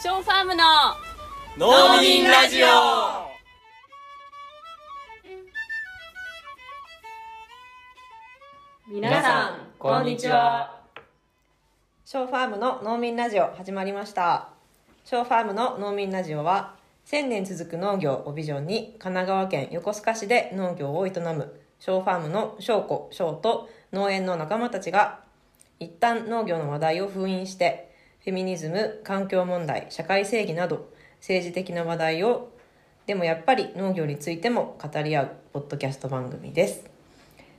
ショーファームの農民ラジオ皆さんこんにちはショーファームの農民ラジオ始まりました。ショーファームの農民ラジオは、1000年続く農業をビジョンに、神奈川県横須賀市で農業を営む、ショーファームの翔子、翔と農園の仲間たちが、一旦農業の話題を封印して、フェミニズム、環境問題、社会正義など、政治的な話題を、でもやっぱり農業についても語り合う、ポッドキャスト番組です。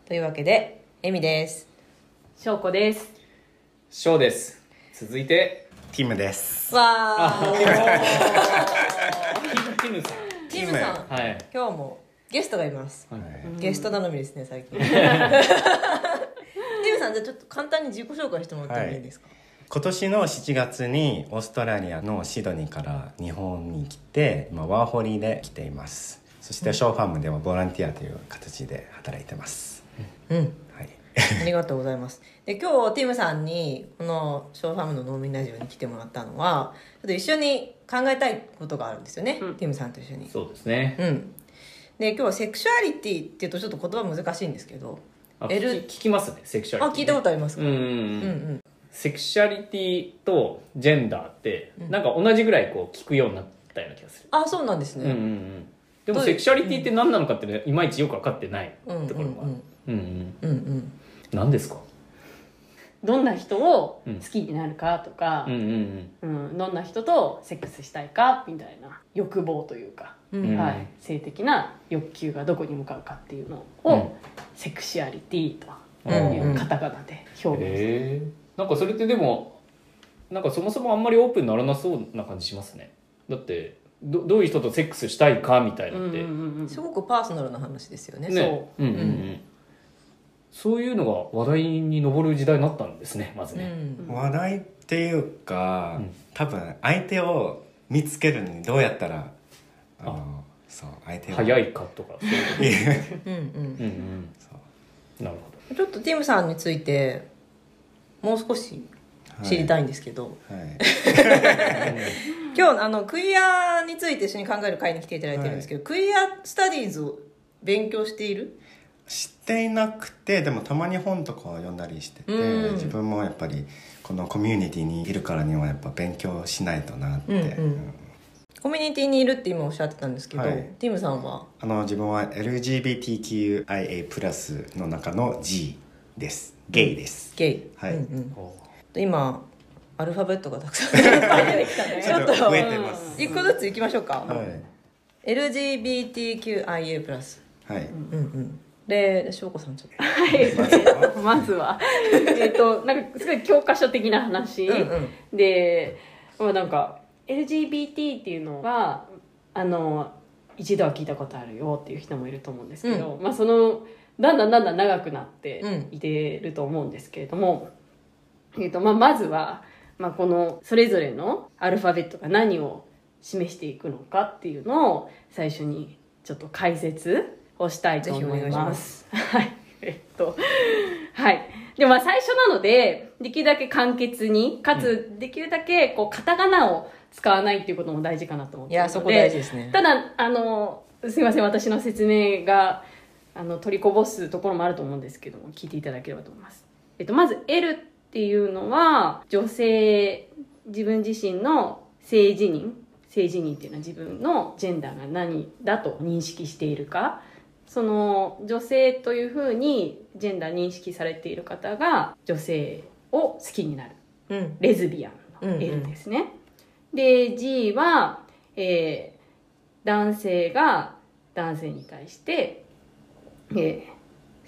というわけで、エミです。翔子ですショーです続いてティムです。わー。キムさんティムさん。はい今日もゲストがいます、ゲスト頼みですね最近 ティムさんじゃあちょっと簡単に自己紹介してもらってもいいですか、今年の7月にオーストラリアのシドニーから日本に来て、今ワーホリで来ています。そしてショーファームではボランティアという形で働いてます。うん。はい。ありがとうございます。で今日ティムさんにこのショーファームの農民ラジオに来てもらったのはちょっと一緒に考えたいことがあるんですよね、うん。ティムさんと一緒に。そうですね。うん。で今日はセクシュアリティっていうとちょっと言葉難しいんですけどあ L 聞き聞きますねセクシュアリティ、あ聞いたことありますか、うん、うんうんセクシュアリティとジェンダーってなんか同じぐらいこう聞くようになったような気がする、あそうなんですね、うんうんうん。でもセクシュアリティって何なのかってねいまいちよく分かってないうん。ところが。うんうんうん。うんうん。何ですか？どんな人を好きになるかとかうん、うんうんどんな人とセックスしたいかみたいな欲望というか、うん。はい、性的な欲求がどこに向かうかっていうのを、うん。セクシュアリティとうんいうカタカナで表現する、へえなんかそれってでもなんかそもそもあんまりオープンにならなそうな感じしますね。だってどどういう人とセックスしたいかみたいなって、うんうんうんうん。すごくパーソナルな話ですよね。ね。う。んうんうん。そういうのが話題に上る時代になったんですねまずうね、ん。話題っていうか、うん。多分相手を見つけるのにどうやったら、あの、そう、相手を。早いかとか。そういうこうんうん。とうんうん。そう。なるほちょっとティムさんについてもう少し知りたいんですけど、はい。今日あのクイアについて一緒に考える会に来ていただいてるんですけど、クイアスタディーズを勉強している？知っていなくてでもたまに本とかを読んだりしてて、うん。自分もやっぱりこのコミュニティにいるからにはやっぱ勉強しないとなって、うんうん。うんコミュニティにいるって今おっしゃってたんですけど、はい。ティムさんは？あの自分は LGBTQIA+ の中の G ですゲイです、ゲイ、はい。うんうん。ど今アルファベットがたくさん。出てきたね。ちょっと増えてます、一個ずついきましょうか、はい、LGBTQIA+、はい、うんうん、で翔子さんちょっと。はい。まずは。えっとなんかすごい教科書的な話、うんうん。で、まあ、なんか LGBT っていうのがあの一度は聞いたことあるよっていう人もいると思うんですけど、まあそのだんだんだんだん長くなってうんいてると思うんですけれども、えっとまあ、まずは、まあ、このそれぞれのアルファベットが何を示していくのかっていうのを最初にちょっと解説をしたいと思います。はい。えっと、はい。で、まあ最初なので、できるだけ簡潔に、かつできるだけこうカタカナを使わないっていうことも大事かなと思って。いやそこ大事ですねただ、あの、すいません、私の説明が、あの、取りこぼすところもあると思うんですけども、聞いていただければと思います。えっと、まず L っていうのは、女性、自分自身の性自認、性自認っていうのは自分のジェンダーが何だと認識しているか、その女性というふうにジェンダー認識されている方が女性を好きになる。うんレズビアンのうんうん L ですね。で、G は、えー男性が男性に対して、えー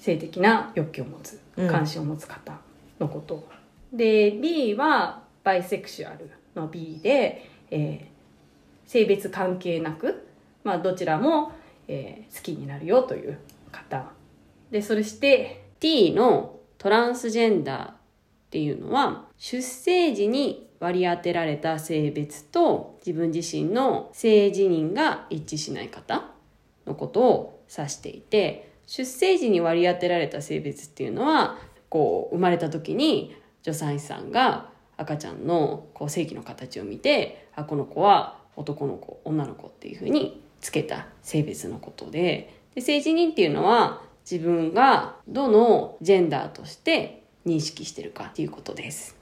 性的な欲求を持つ、うん関心を持つ方のこと。で、B はバイセクシュアルの B で、えー性別関係なく、まあ、どちらも、えー好きになるよという方。で、それして T のトランスジェンダーっていうのは出生時に割り当てられた性別と自分自身の性自認が一致しない方のことを指していて出生時に割り当てられた性別っていうのはこう生まれた時に助産師さんが赤ちゃんのこう性器の形を見てあこの子は男の子女の子っていうふうにつけた性別のことでで性自認っていうのは自分がどのジェンダーとして認識してるかっていうことです。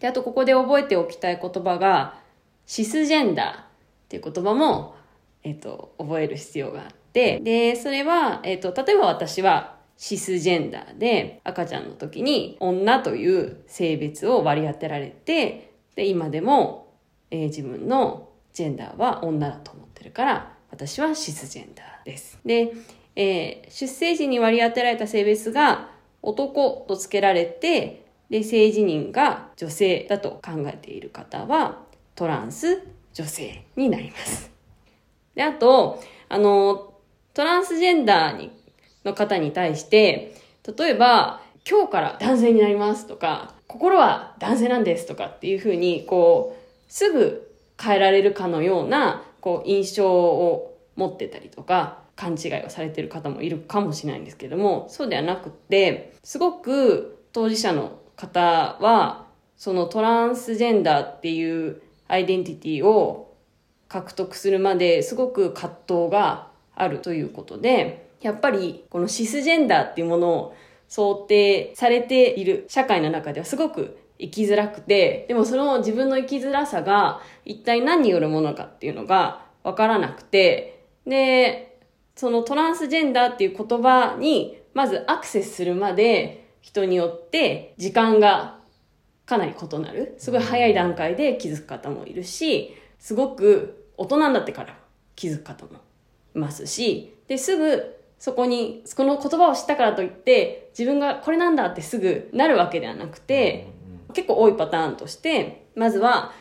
であとここで覚えておきたい言葉がシスジェンダーっていう言葉も、えっと、覚える必要があってでそれは、えっと、例えば私はシスジェンダーで赤ちゃんの時に女という性別を割り当てられてで今でも、えー自分のジェンダーは女だと思ってるから私はシスジェンダーです。で、えー出生時に割り当てられた性別が男と付けられてで性自認が女性だと考えている方はトランス女性になります。で、あと、あの、トランスジェンダーにの方に対して、例えば、今日から男性になりますとか、心は男性なんですとかっていうふうに、こう、すぐ変えられるかのような、こう、印象を持ってたりとか、勘違いをされてる方もいるかもしれないんですけども、そうではなくって、すごく当事者の方は、そのトランスジェンダーっていうアイデンティティを獲得するまですごく葛藤があるということで、やっぱりこのシスジェンダーっていうものを想定されている社会の中ではすごく生きづらくて、でもその自分の生きづらさが一体何によるものかっていうのがわからなくて、で、そのトランスジェンダーっていう言葉にまずアクセスするまで人によって時間がかなり異なる。すごい早い段階で気づく方もいるし、すごく大人になってから気づく方もますし、で、すぐそこに、この言葉を知ったからといって、自分がこれなんだってすぐなるわけではなくて、結構多いパターンとして、まずは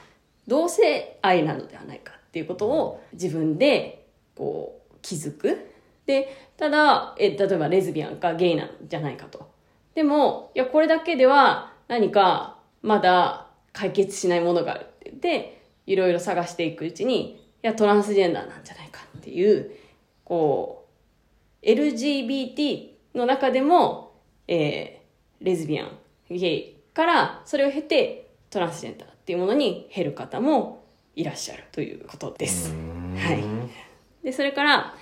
同性愛なのではないかっていうことを自分でこう気づく。で、ただ、え、例えばレズビアンかゲイなんじゃないかと。でも、いや、これだけでは何かまだ解決しないものがあるって言って、いろいろ探していくうちに、いや、トランスジェンダーなんじゃないかっていう、こう、LGBT の中でも、えーレズビアン、ゲイから、それを経てトランスジェンダーっていうものに減る方もいらっしゃるということです。はい。で、それから、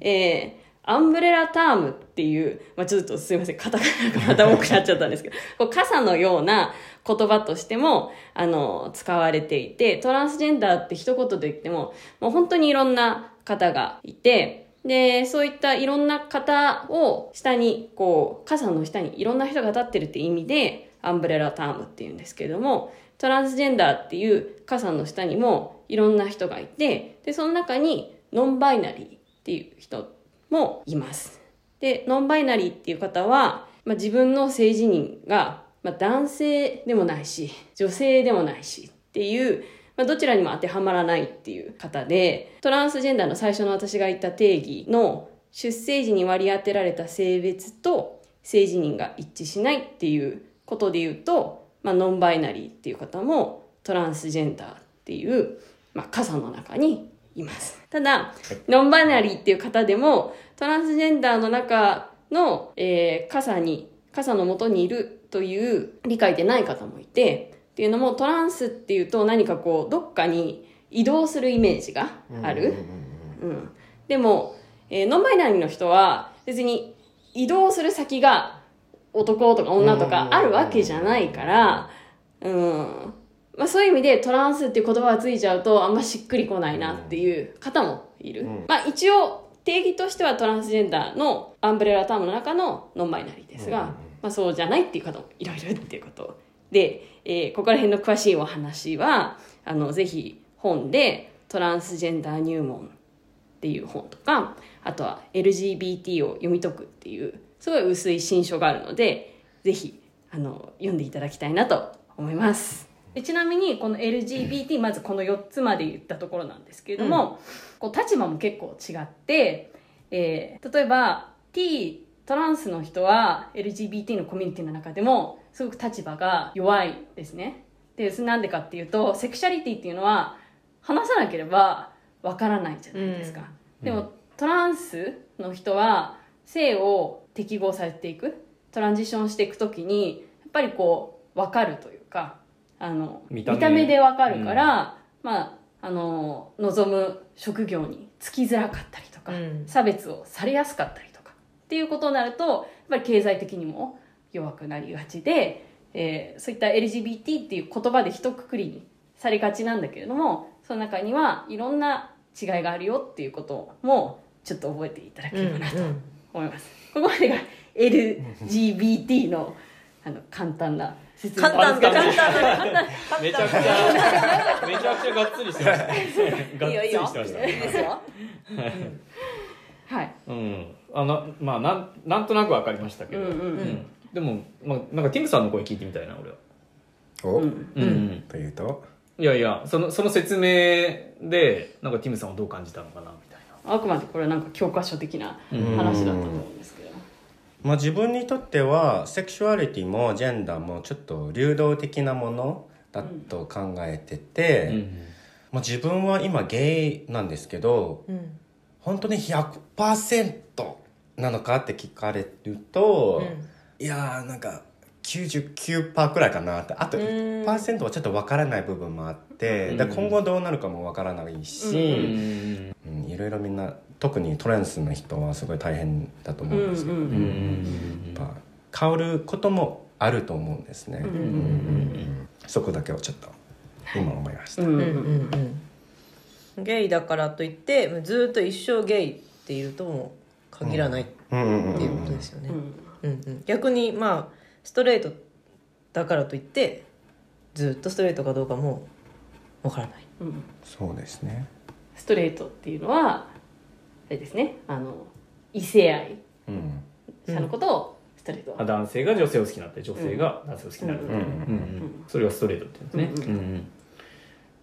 えーアンブレラタームっていう、まあ、ちょっとすいません、カタカナがまた多くなっちゃったんですけど、こう傘のような言葉としても、あの、使われていて、トランスジェンダーって一言で言っても、もう本当にいろんな方がいて、で、そういったいろんな方を下に、こう、傘の下にいろんな人が立ってるって意味で、アンブレラタームっていうんですけれども、トランスジェンダーっていう傘の下にもいろんな人がいて、で、その中にノンバイナリーっていう人もいます。で、ノンバイナリーっていう方は、まあ、自分の性自認が、まあ、男性でもないし、女性でもないしっていう、まあ、どちらにも当てはまらないっていう方で、トランスジェンダーの最初の私が言った定義の出生時に割り当てられた性別と性自認が一致しないっていうことで言うと、まあ、ノンバイナリーっていう方もトランスジェンダーっていう、まあ、傘の中にいます。ただ、ノンバイナリーっていう方でも、トランスジェンダーの中の、えー傘に、傘の元にいるという理解でない方もいて、っていうのもトランスっていうと何かこう、どっかに移動するイメージがある。うん。でも、えーノンバイナリーの人は別に移動する先が男とか女とかあるわけじゃないから、うん。まあそういう意味でトランスっていう言葉がついちゃうとあんましっくりこないなっていう方もいる。うんまあ一応定義としてはトランスジェンダーのアンブレラタームの中のノンバイナリーですが、うんまあそうじゃないっていう方もいろいろっていうことで、えーここら辺の詳しいお話は、あの、ぜひ本でトランスジェンダー入門っていう本とか、あとは LGBT を読み解くっていう、すごい薄い新書があるので、ぜひ、あの、読んでいただきたいなと思います。でちなみに、この LGBT、まずこの4つまで言ったところなんですけれども、こう立場も結構違って、えー例えば T トランスの人は LGBT のコミュニティの中でもすごく立場が弱いですね。でなんでかっていうとセクシャリティっていうのは話さなければわからないじゃないですか、でもトランスの人は性を適合されていくトランジションしていくときにやっぱりこう分かるというかあの見見た目でわかるから、まああの望む職業に就きづらかったりとか、うん。差別をされやすかったりとかっていうことになるとやっぱり経済的にも弱くなりがちで、えーそういった LGBT っていう言葉で一括りにされがちなんだけれどもその中にはいろんな違いがあるよっていうこともちょっと覚えていただければなと思います、ここまでが LGBT のあの簡単な説明簡単だ。なんです。簡単だ。簡単めちゃくちゃめちゃくちゃがっつりしてました。ねがっついいよ。いいよりしてました。いいですよ。はい。うん。あのまあなんなんとなくわかりましたけど、うんうん。うんでも、まあ、なんかティムさんの声聞いてみたいな俺は。お、うん。うんうん。というと？いやいやそのその説明でなんかティムさんはどう感じたのかなみたいな。あくまでこれはなんか教科書的な話だったと思うんですけど、まあ、自分にとってはセクシュアリティもジェンダーもちょっと流動的なものだと考えてて、まあ、自分は今ゲイなんですけどうん。本当に100%なのかって聞かれると、いやーなんか99%くらいかなって。あとうん1%はちょっとわからない部分もあって、うん。で今後どうなるかもわからないし、いろいろみんな特にトランスの人はすごい大変だと思うんですけど、うんうんうん。やっぱ変わることもあると思うんですね、うん。うん。そこだけをちょっと今思いました、うんうんうんうん。ゲイだからといってずっと一生ゲイっているとも限らないっていうことですよね、うんうん逆にまあストレートだからといってずっとストレートかどうかもわからない。うん。そうですね。ストレートっていうのはあれですね。あの異性愛。うん。者のことをストレート、あ男性が女性を好きになって女性が男性を好きになる、うんうんうんそれがストレートって言うんですね、うん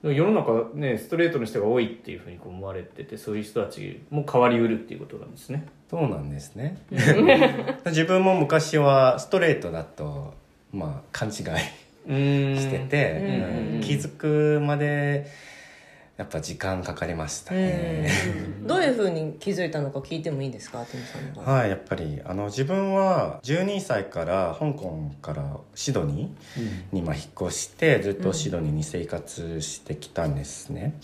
世の中ねストレートの人が多いっていうふうに思われててそういう人たちも変わりうるっていうことなんですねそうなんですね。自分も昔はストレートだとまあ勘違いしてて、気づくまでやっぱ時間かかりましたね、どういうふうに気づいたのか聞いてもいいですかテさんは。いやっぱりあの自分は12歳から香港からシドニーにまあ引っ越してずっとシドニーに生活してきたんですね、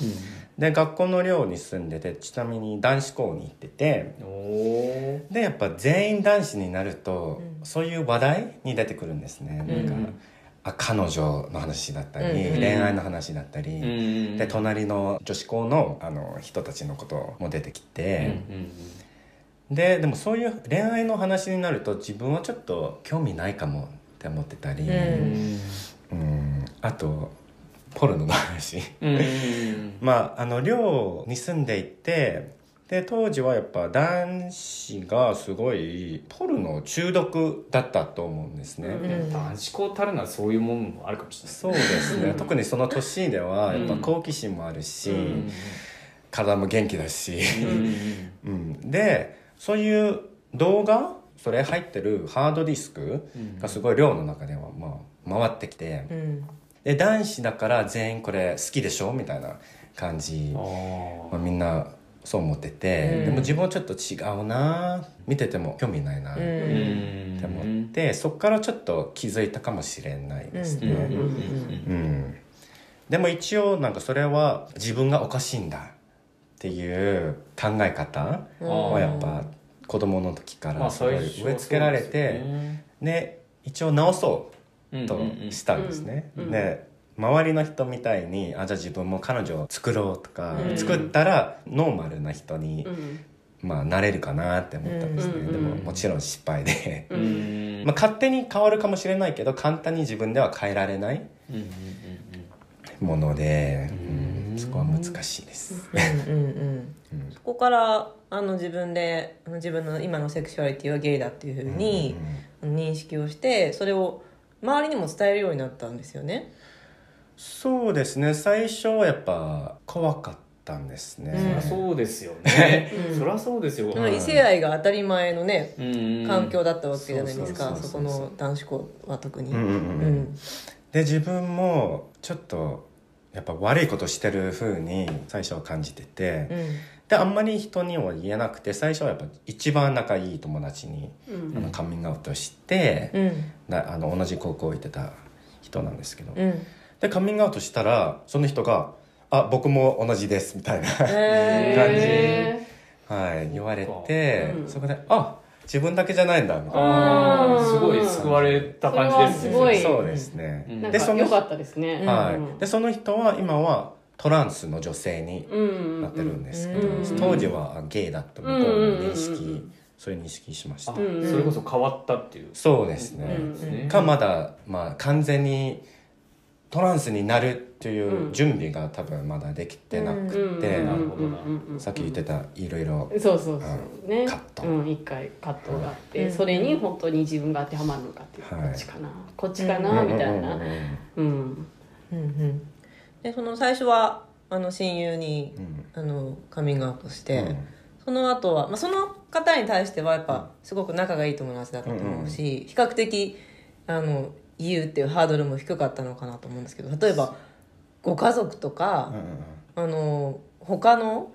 で学校の寮に住んでてちなみに男子校に行ってておおでやっぱ全員男子になると、うん。そういう話題に出てくるんですね、うんなん。かあ彼女の話だったり、うん恋愛の話だったり、ーで隣の女子校のあの人たちのことも出てきて、ででもそういう恋愛の話になると自分はちょっと興味ないかもって思ってたり、うんうんあとポルノの話。うん。まああの寮に住んでいてで当時はやっぱ男子がすごいポルノ中毒だったと思うんですね、うん。男子校たるのはそういうもんもあるかもしれない。そうですね。特にその年ではやっぱ好奇心もあるし、うん。体も元気だし、うんうん、でそういう動画それ入ってるハードディスクがすごい寮の中ではまあ回ってきてうん。で男子だから全員これ好きでしょみたいな感じ。あまあ、みんなそう思ってて、うん。でも自分はちょっと違うな見てても興味ないなっうて思って、そっからちょっと気づいたかもしれないですね、でも一応なんかそれは自分がおかしいんだっていう考え方うん。はやっぱ子供の時かまあらすごい最初植え付けられて、で一応直そうとしたんですね、うんうん。で周りの人みたいにあじゃあ自分も彼女を作ろうとか、うん。作ったらノーマルな人に、うん。まあ、なれるかなって思ったんですね、うんでももちろん失敗で、ううん。ん まあ、勝手に変わるかもしれないけど簡単に自分では変えられないうんうんもので、うんうん。そこは難しいです、うんうんうんそこからあの自分で自分の今のセクシュアリティはゲイだっていうふうに認識をしてそれを周りにも伝えるようになったんですよね。そうですね。最初はやっぱ怖かったんですね、うん。そりゃそうですよね。うん。そりゃそうですよ。だから異性愛が当たり前のねうん環境だったわけじゃないですか。そこの男子校は特に。うんうんうん。うん。で自分もちょっとやっぱ悪いことしてる風に最初は感じてて、うん。であんまり人には言えなくて最初はやっぱ一番仲いい友達に、うん。あのカミングアウトして、うん。なあの同じ高校行ってた人なんですけど、うんでカミングアウトしたらその人が「あ僕も同じです」みたいな、へはい、言われて、うん。そこで「あ自分だけじゃないんだ」みたいな。すごい救われた感じですね。すごい。そうですね、うん。でそのか良かったですね。はい。うんでその人は今はトランスの女性にうんなってるんですけど、うん当時はあゲイだった向こうも認識、うんうんうんそういう認識しました、それこそ変わったっていう。そうですね、うんですねかまだ、まあ、完全にトランスになるっていううん。準備が多分まだできてなくて、さっき言ってたいろいろそうそうそう。ね。カット。うん一回カットがあって、うん。それに本当に自分が当てはまるのかっていう、はい。こっちかなこっちかな、みたいな。うんでその最初はあの親友にうん。あのカミングアウトして、うん。その後は、まあ、その方に対してはやっぱすごく仲がいい友達だったと思うし、比較的あの言うっていうハードルも低かったのかなと思うんですけど例えばご家族とか、あの他の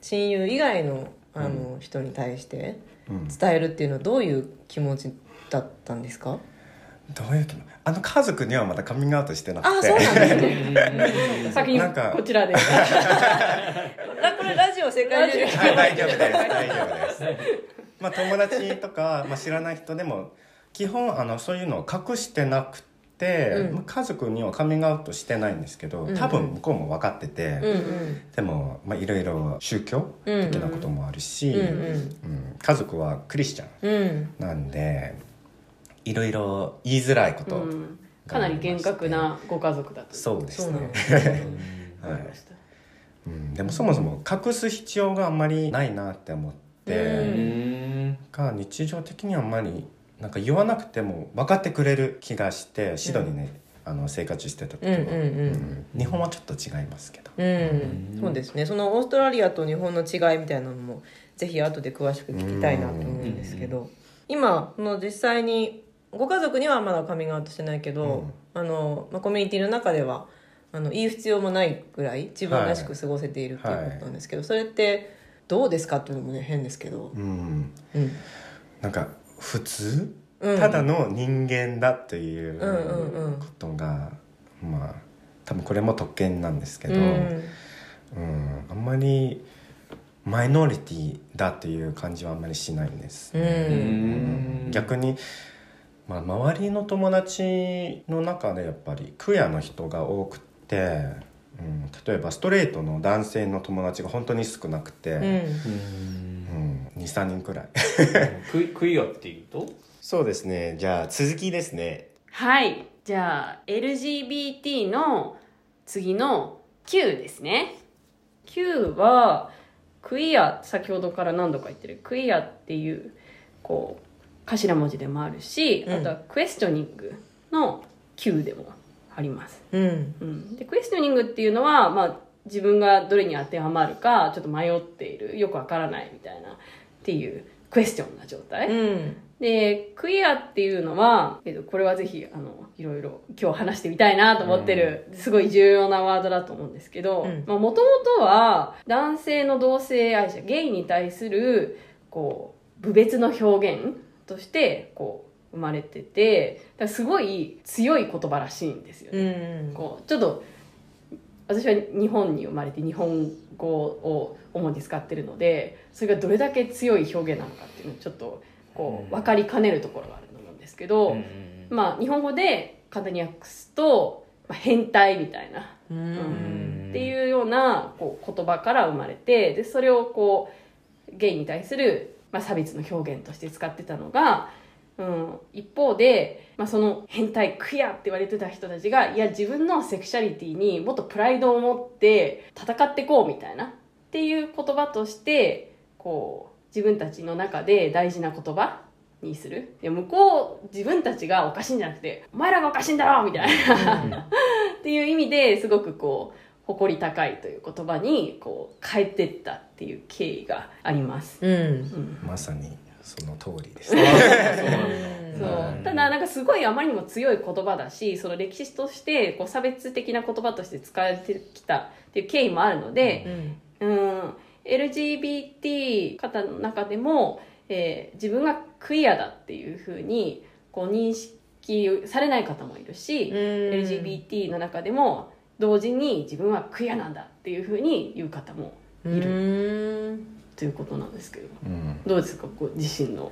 親友以外のあの、人に対してうん。伝えるっていうのはどういう気持ちだったんですか？どういうあの家族にはまだカミングアウトしてなくて。あそうなんですね先にこちらで。あ これラジオ世界中はい大丈夫です。大丈夫です。まあ友達とか、まあ、知らない人でも基本あのそういうのを隠してなくて、うん。まあ家族にはカミングアウトしてないんですけどうん。多分向こうも分かってて、うんうん。でもまあいろいろ宗教うん的なこともあるし、うんうん。うん家族はクリスチャンうん。なんでいろいろ言いづらいこと、うん。かなり厳格なご家族だとそうですね、思 い。うん、でもそもそも隠す必要があんまりないなって思って、うん。が日常的にはあんまりなんか言わなくても分かってくれる気がしてシドにね、あの生活してた時は、うんうんうん。うん。日本はちょっと違いますけど、うん、そうですね。そのオーストラリアと日本の違いみたいなのもぜひ後で詳しく聞きたいなと思うんですけど。今その実際にご家族にはまだカミングアウトしてないけど、あのまあ、コミュニティの中ではあの言う必要もないぐらい自分らしく過ごせているっていうことなんですけど、それってどうですかっていうのもね変ですけど、うん、うん。なんか普通、うん。ただの人間だっていううんうんうん。ことが、まあ多分これも特権なんですけど、ううんんあんまりマイノリティだっていう感じはあんまりしないんですうね、うん。ん逆に、まあ、周りの友達の中でやっぱりクアの人が多くて、うん、例えばストレートの男性の友達が本当に少なくて、うんうん。23人くらい。クイクイアっていうと？そうですね。じゃあ続きですね。はい。じゃあ LGBT の次の Q ですね。Q はクイア先ほどから何度か言ってる。クイアっていうこう頭文字でもあるし、うん。あとはクエスチョニングの Q でもあります、うん。うん、でクエスチョニングっていうのは、まあ、自分がどれに当てはまるかちょっと迷っているよくわからないみたいなっていうクエスチョンな状態、うん。でクイアっていうのは、えっと、これはぜひあのいろいろ今日話してみたいなと思ってる、すごい重要なワードだと思うんですけどうん。もともとは男性の同性愛者ゲイに対するこう部別の表現としてこう生まれててすごい強い言葉らしいんですよね。うん。こうちょっと私は日本に生まれて日本語を主に使ってるのでそれがどれだけ強い表現なのかっていうのをちょっとこう分かりかねるところがあると思うんですけど、まあ日本語で簡単に訳すと、まあ、変態みたいな、ううんん。っていうようなこう言葉から生まれてでそれをこうゲイに対する、まあ、差別の表現として使ってたのが、うん、一方で、まあ、その変態クイアって言われてた人たちがいや自分のセクシャリティにもっとプライドを持って戦っていこうみたいなっていう言葉としてこう自分たちの中で大事な言葉にする。いや向こう自分たちがおかしいんじゃなくてお前らがおかしいんだろみたいな。っていう意味ですごくこう誇り高いという言葉にこう変えてったっていう経緯があります。うん。うん。まさにその通りです。ねそう ただなんかすごいあまりにも強い言葉だしその歴史としてこう差別的な言葉として使われてきたっていう経緯もあるので、うん。うん。LGBT 方の中でも、えー自分がクイアだっていうふうにこう認識きされない方もいるし、うん。LGBT の中でも同時に自分はクイアなんだっていうふうに言う方もいる。るということなんですけどうん。どうですかこう自身の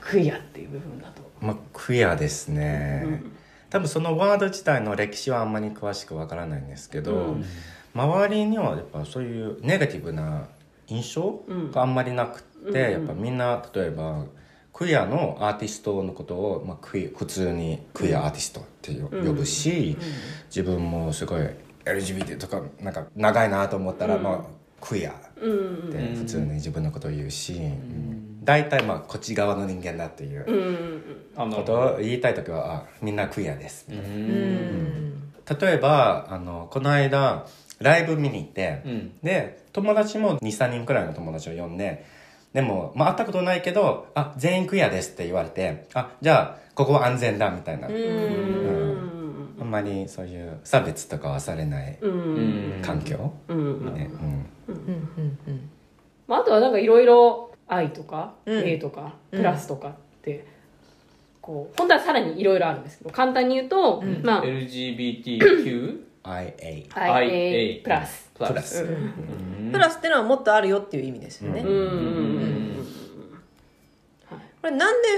クイアっていう部分だと。まあクイアですね、うん。多分そのワード自体の歴史はあんまり詳しくわからないんですけど、うん。周りにはやっぱそういうネガティブな印象うん。があんまりなくって、うん。やっぱみんな例えばクイアのアーティストのことを、まあ、クイ普通にクイアアーティストって呼ぶし、自分もすごい LGBT とかなんか長いなと思ったら、うん。まあ、クイアって普通に自分のことを言うし、うん。大体まあこっち側の人間だっていうことを言いたい時はあみんなクイアです。ううん。ん例えばあのこの間ライブ見に行って、うん。で友達も23人くらいの友達を呼んででも、まあ、会ったことないけど「あ全員クイアです」って言われて「あじゃあここは安全だ」みたいな、うん。うん。あんまりそういう差別とかはされないうん。うん。環境、うん。ね。うんまあ、あとはなんかいろいろ愛とか、うん。A とかプラスとかって、こう本当はさらにいろいろあるんですけど簡単に言うと、ん。まあ LGBTQ IA プラスププラスうん。プラスってのはもっとあるよっていう意味ですよね、うんうんうんうん。これなんで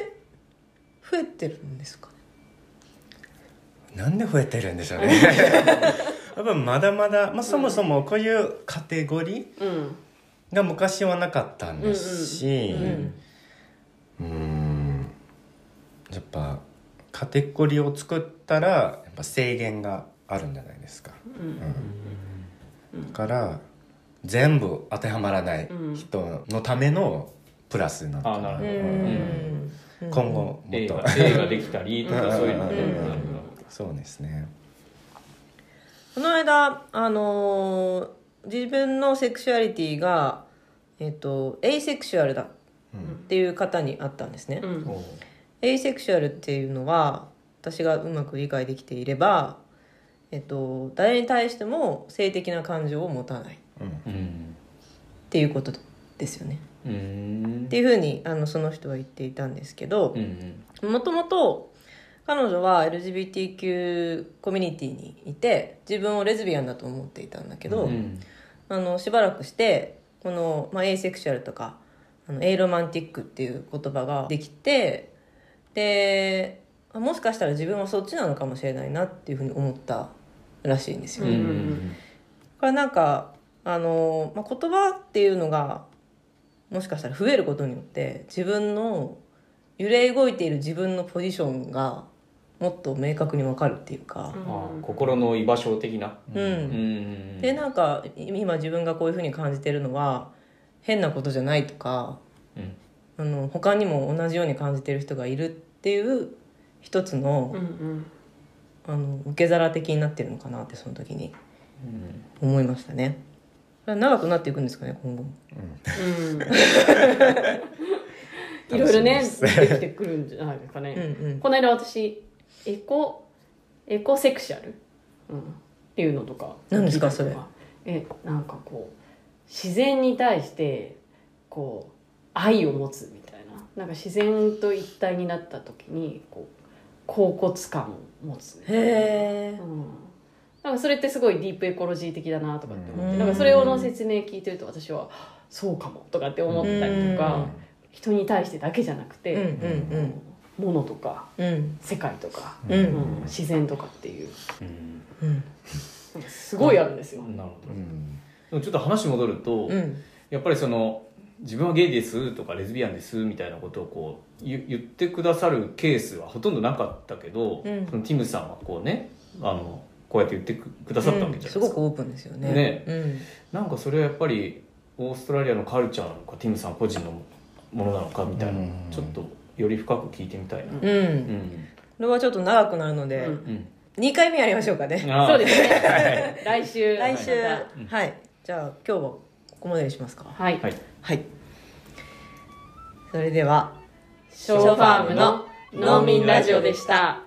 増えてるんですかね？なんで増えてるんでしょうね やっぱまだまだ、まあ、そもそもこういうカテゴリーうん。が昔はなかったんですしうんうんやっぱカテゴリーを作ったらやっぱ制限があるんじゃないですか、うん。だから全部当てはまらない人のためのプラスなのかなあなるほど。うん。今後もっと。が A ができたりとかそういうの。そうですねこの間あのー自分のセクシュアリティがえっ、とエイセクシュアルだっていう方に会ったんですね、うん。エイセクシュアルっていうのは私がうまく理解できていれば、えっと、誰に対しても性的な感情を持たないっうん。ていうことですよね。うん。っていうふうにあのその人は言っていたんですけどう、ん。もともと彼女は LGBTQ コミュニティにいて自分をレズビアンだと思っていたんだけど、うんあのしばらくしてこの、まあ、エイセクシュアルとかあのエイロマンティックっていう言葉ができてであもしかしたら自分はそっちなのかもしれないなっていうふうに思ったらしいんですよ。うねんこれなんかあの、まあ、言葉っていうのがもしかしたら増えることによって自分の揺れ動いている自分のポジションがもっと明確に分かるっていうか、あ心の居場所的な。うん。うん。でなんか今自分がこういうふうに感じてるのは変なことじゃないとかうん。あの他にも同じように感じてる人がいるっていう一つのうんうん。あの受け皿的になってるのかなってその時にうん。思いましたね。長くなっていくんですかね今後も。うん。いろいろね出てくるんじゃないですかね、うんうん。この間私エコエコセクシャル、うん、っていうのとか。何ですか聞いたりとえなんかこう自然に対してこう愛を持つみたいな。なんか自然と一体になった時にこう恍惚感を持つ。へえうん、なんかそれってすごいディープエコロジー的だなとかって思って、うん。なんかそれをの説明聞いてると私はそうかもとかって思ったりとか、人に対してだけじゃなくて、うんうん物とかうん。世界とか、うん。うん自然とかっていう。すごいあるんですよ。なるほど。うん。でもちょっと話戻ると、うん。やっぱりその自分はゲイですとかレズビアンですみたいなことをこう言言ってくださるケースはほとんどなかったけど、うん。そのティムさんはこうねあのこうやって言ってくくださったわけじゃないですか、すごくオープンですよね。ね。うん。なんかそれはやっぱりオーストラリアのカルチャーなのかティムさん個人のものなのかみたいな、うん。ちょっとより深く聞いてみたいな、うん、うんこれはちょっと長くなるので、うんうん2回目やりましょうかね。そうですね。来週。来週、はい。じゃあ今日はここまでにしますか。はい。はいはい。それでは。ショーファームの農民ラジオでした。